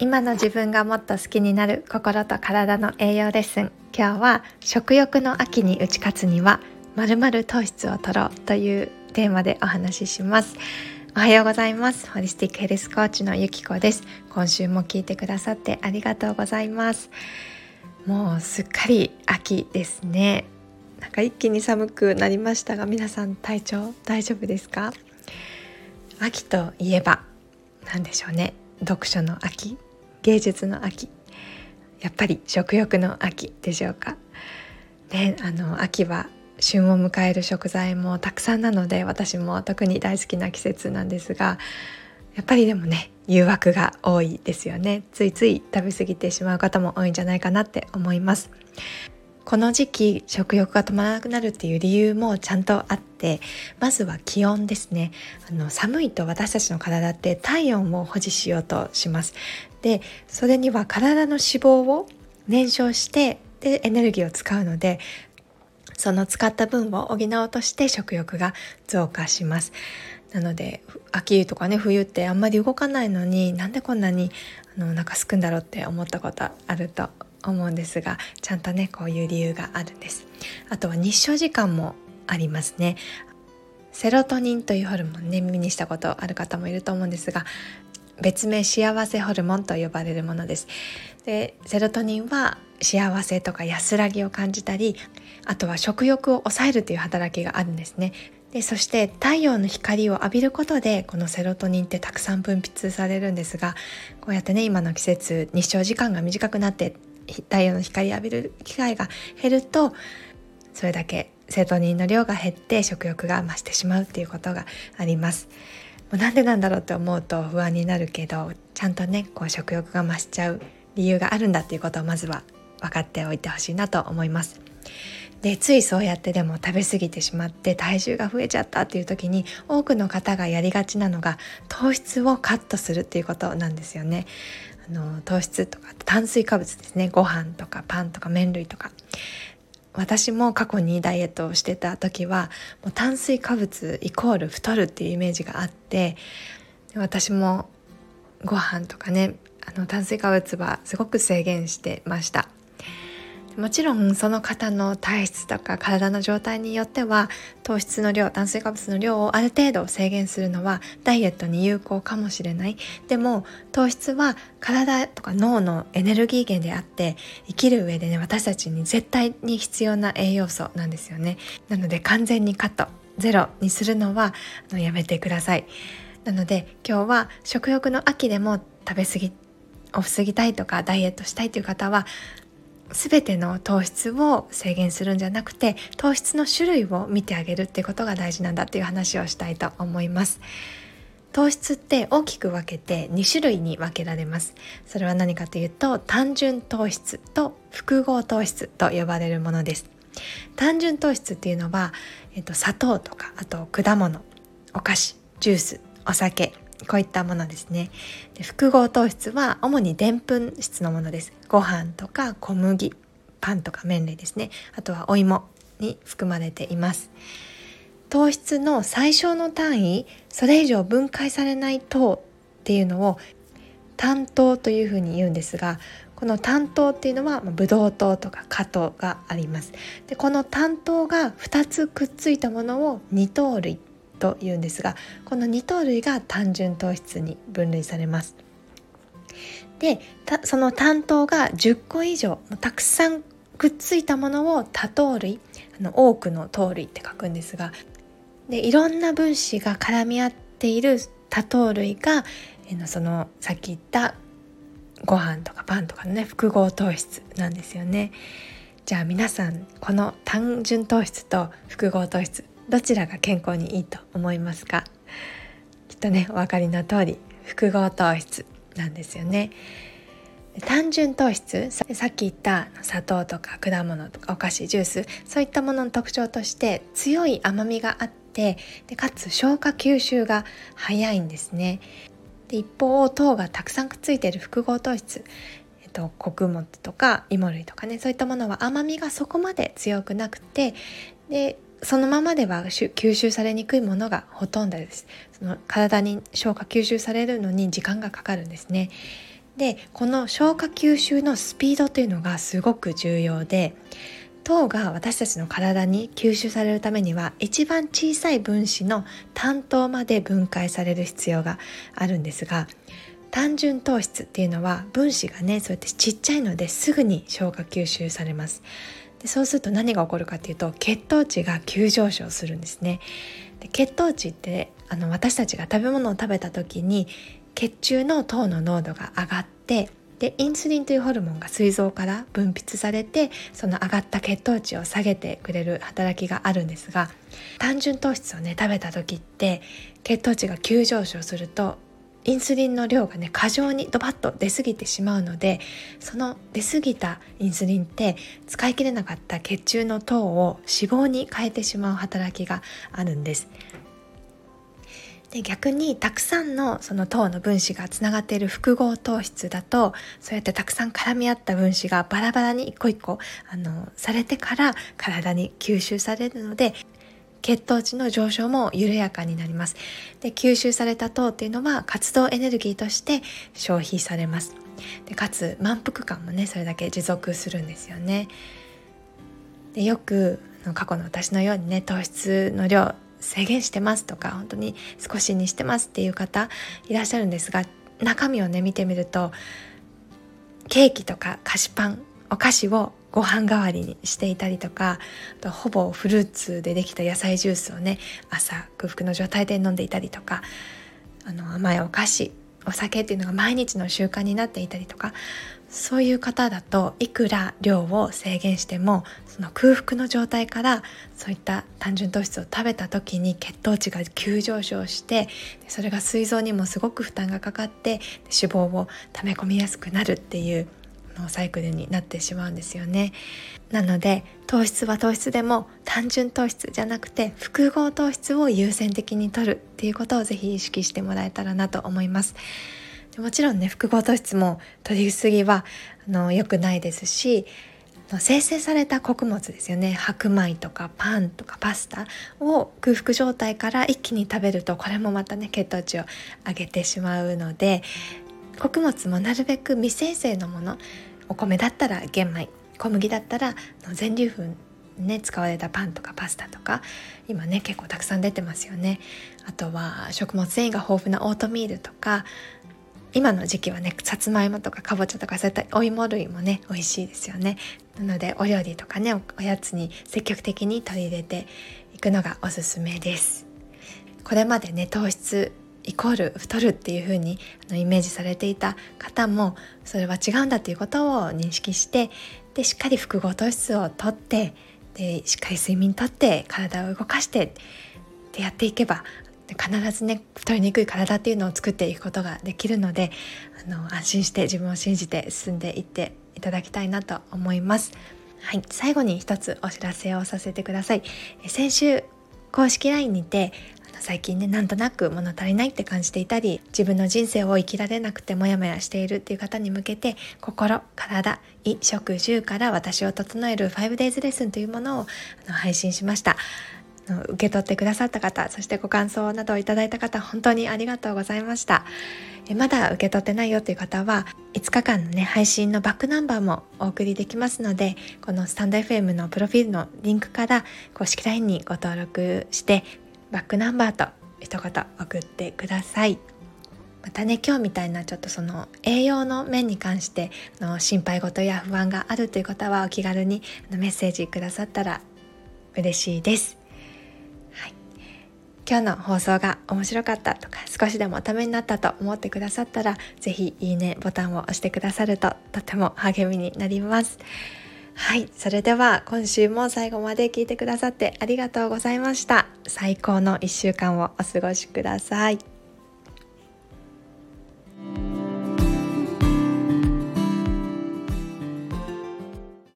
今の自分がもっと好きになる心と体の栄養レッスン。今日は食欲の秋に打ち勝つにはまるまる糖質を取ろうというテーマでお話しします。おはようございます。ホリスティックヘルスコーチのゆきこです。今週も聞いてくださってありがとうございます。もうすっかり秋ですね。なんか一気に寒くなりましたが皆さん体調大丈夫ですか？秋といえば何でしょうね。読書の秋。芸術の秋。やっぱり食欲の秋でしょうか？ね、あの秋は旬を迎える食材もたくさんなので私も特に大好きな季節なんですがやっぱりでもね誘惑が多いですよね。ついつい食べ過ぎてしまう方も多いんじゃないかなって思います。この時期食欲が止まらなくなるっていう理由もちゃんとあってまずは気温ですね。あの寒いと私たちの体って体温を保持しようとします。でそれには体の脂肪を燃焼してでエネルギーを使うのでその使った分を補おうとして食欲が増加します。なので秋とかね冬ってあんまり動かないのになんでこんなにあのお腹すくんだろうって思ったことあると思うんですがちゃんとねこういう理由があるんです。あとは日照時間もありますね。セロトニンというホルモンね耳にしたことある方もいると思うんですが別名幸せホルモンと呼ばれるものですでセロトニンは幸せとか安らぎを感じたりあとは食欲を抑えるという働きがあるんですねでそして太陽の光を浴びることでこのセロトニンってたくさん分泌されるんですがこうやってね今の季節日照時間が短くなって太陽の光浴びる機会が減るとそれだけセロトニンの量が減って食欲が増してしまうっていうことがあります。もうなんでなんだろうって思うと不安になるけどちゃんとねこう食欲が増しちゃう理由があるんだっていうことをまずは分かっておいてほしいなと思います。でついそうやってでも食べ過ぎてしまって体重が増えちゃったっていう時に多くの方がやりがちなのが糖質をカットするっていうことなんですよね。あの糖質とか炭水化物ですねご飯とかパンとか麺類とか私も過去にダイエットをしてた時はもう炭水化物イコール太るっていうイメージがあって私もご飯とかねあの炭水化物はすごく制限してました。もちろんその方の体質とか体の状態によっては糖質の量炭水化物の量をある程度制限するのはダイエットに有効かもしれないでも糖質は体とか脳のエネルギー源であって生きる上でね私たちに絶対に必要な栄養素なんですよね。なので完全にカットゼロにするのはあのやめてください。なので今日は食欲の秋でも食べ過ぎを防ぎたいとかダイエットしたいという方は全ての糖質を制限するんじゃなくて糖質の種類を見てあげるっていうことが大事なんだっていう話をしたいと思います。糖質って大きく分けて2種類に分けられます。それは何かというと単純糖質と複合糖質と呼ばれるものです。単純糖質っていうのは、えっと、砂糖とかあと果物お菓子ジュースお酒こういったものですね。で複合糖質は主にでんぷん質のものです。ご飯とか小麦パンとか麺類ですね。あとはお芋に含まれています。糖質の最小の単位それ以上分解されない糖っていうのを単糖というふうに言うんですがこの単糖っていうのはブドウ糖とか果糖があります。でこの単糖が2つくっついたものを二糖類というんですがこの二糖類が単純糖質に分類されますでその単糖が10個以上たくさんくっついたものを多糖類あの多くの糖類って書くんですがでいろんな分子が絡み合っている多糖類がそのさっき言ったご飯とかパンとかのね複合糖質なんですよね。じゃあ皆さんこの単純糖質と複合糖質どちらが健康にいいと思いますか？きっとねお分かりの通り複合糖質なんですよね。単純糖質さっき言った砂糖とか果物とかお菓子ジュースそういったものの特徴として強い甘みがあってでかつ消化吸収が早いんですね。で一方糖がたくさんくっついている複合糖質えっと、穀物とか芋類とかねそういったものは甘みがそこまで強くなくてでそのままでは吸収されにくいものがほとんどです。その体に消化吸収されるのに時間がかかるんですね。でこの消化吸収のスピードというのがすごく重要で糖が私たちの体に吸収されるためには一番小さい分子の単糖まで分解される必要があるんですが単純糖質っていうのは分子がねそうやってちっちゃいのですぐに消化吸収されます。でそうすると何が起こるかっていうと血糖値が急上昇するんですね。で血糖値ってあの私たちが食べ物を食べた時に血中の糖の濃度が上がってでインスリンというホルモンが膵臓から分泌されてその上がった血糖値を下げてくれる働きがあるんですが単純糖質をね食べた時って血糖値が急上昇するとインスリンの量がね過剰にドバッと出過ぎてしまうのでその出過ぎたインスリンって使い切れなかった血中の糖を脂肪に変えてしまう働きがあるんです。で逆にたくさんのその糖の分子がつながっている複合糖質だとそうやってたくさん絡み合った分子がバラバラに一個一個あのされてから体に吸収されるので血糖値の上昇も緩やかになります。で吸収された糖っていうのは活動エネルギーとして消費されます。でかつ満腹感もねそれだけ持続するんですよね。でよく過去の私のようにね糖質の量制限してますとか本当に少しにしてますっていう方いらっしゃるんですが中身をね見てみるとケーキとか菓子パンお菓子をご飯代わりにしていたりとかあとほぼフルーツでできた野菜ジュースをね朝空腹の状態で飲んでいたりとかあの甘いお菓子お酒っていうのが毎日の習慣になっていたりとかそういう方だといくら量を制限してもその空腹の状態からそういった単純糖質を食べた時に血糖値が急上昇してそれが膵臓にもすごく負担がかかって脂肪を溜め込みやすくなるっていうサイクルになってしまうんですよね。なので糖質は糖質でも単純糖質じゃなくて複合糖質を優先的に摂るっていうことをぜひ意識してもらえたらなと思います。もちろんね複合糖質も取りすぎはあの良くないですし生成された穀物ですよね。白米とかパンとかパスタを空腹状態から一気に食べるとこれもまたね血糖値を上げてしまうので穀物もなるべく未生成のものお米だったら玄米小麦だったら全粒粉ね使われたパンとかパスタとか今ね結構たくさん出てますよね。あとは食物繊維が豊富なオートミールとか今の時期はねさつまいもとかかぼちゃとかそういったお芋類もね美味しいですよね。なのでお料理とかねおやつに積極的に取り入れていくのがおすすめです。これまでね糖質イコール太るっていう風にあにイメージされていた方もそれは違うんだということを認識してでしっかり複合糖質をとってでしっかり睡眠とって体を動かしてってやっていけば必ずね太りにくい体っていうのを作っていくことができるのであの安心して自分を信じて進んでいっていただきたいなと思います。はい、最後に一つお知らせをさせてください。先週公式 LINE にて最近ねなんとなく物足りないって感じていたり自分の人生を生きられなくてモヤモヤしているっていう方に向けて心体衣食住から私を整える 5days レッスンというものをあの配信しました。受け取ってくださった方そしてご感想などをいただいた方本当にありがとうございました。まだ受け取ってないよという方は5日間のね配信のバックナンバーもお送りできますのでこのスタンド FM のプロフィールのリンクから公式 LINE にご登録してバックナンバーと一言送ってください。またね今日みたいなちょっとその栄養の面に関しての心配事や不安があるという方はお気軽にメッセージくださったら嬉しいです。はい。今日の放送が面白かったとか少しでもためになったと思ってくださったら是非いいねボタンを押してくださるととても励みになります。はいそれでは今週も最後まで聞いてくださってありがとうございました。最高の1週間をお過ごしください。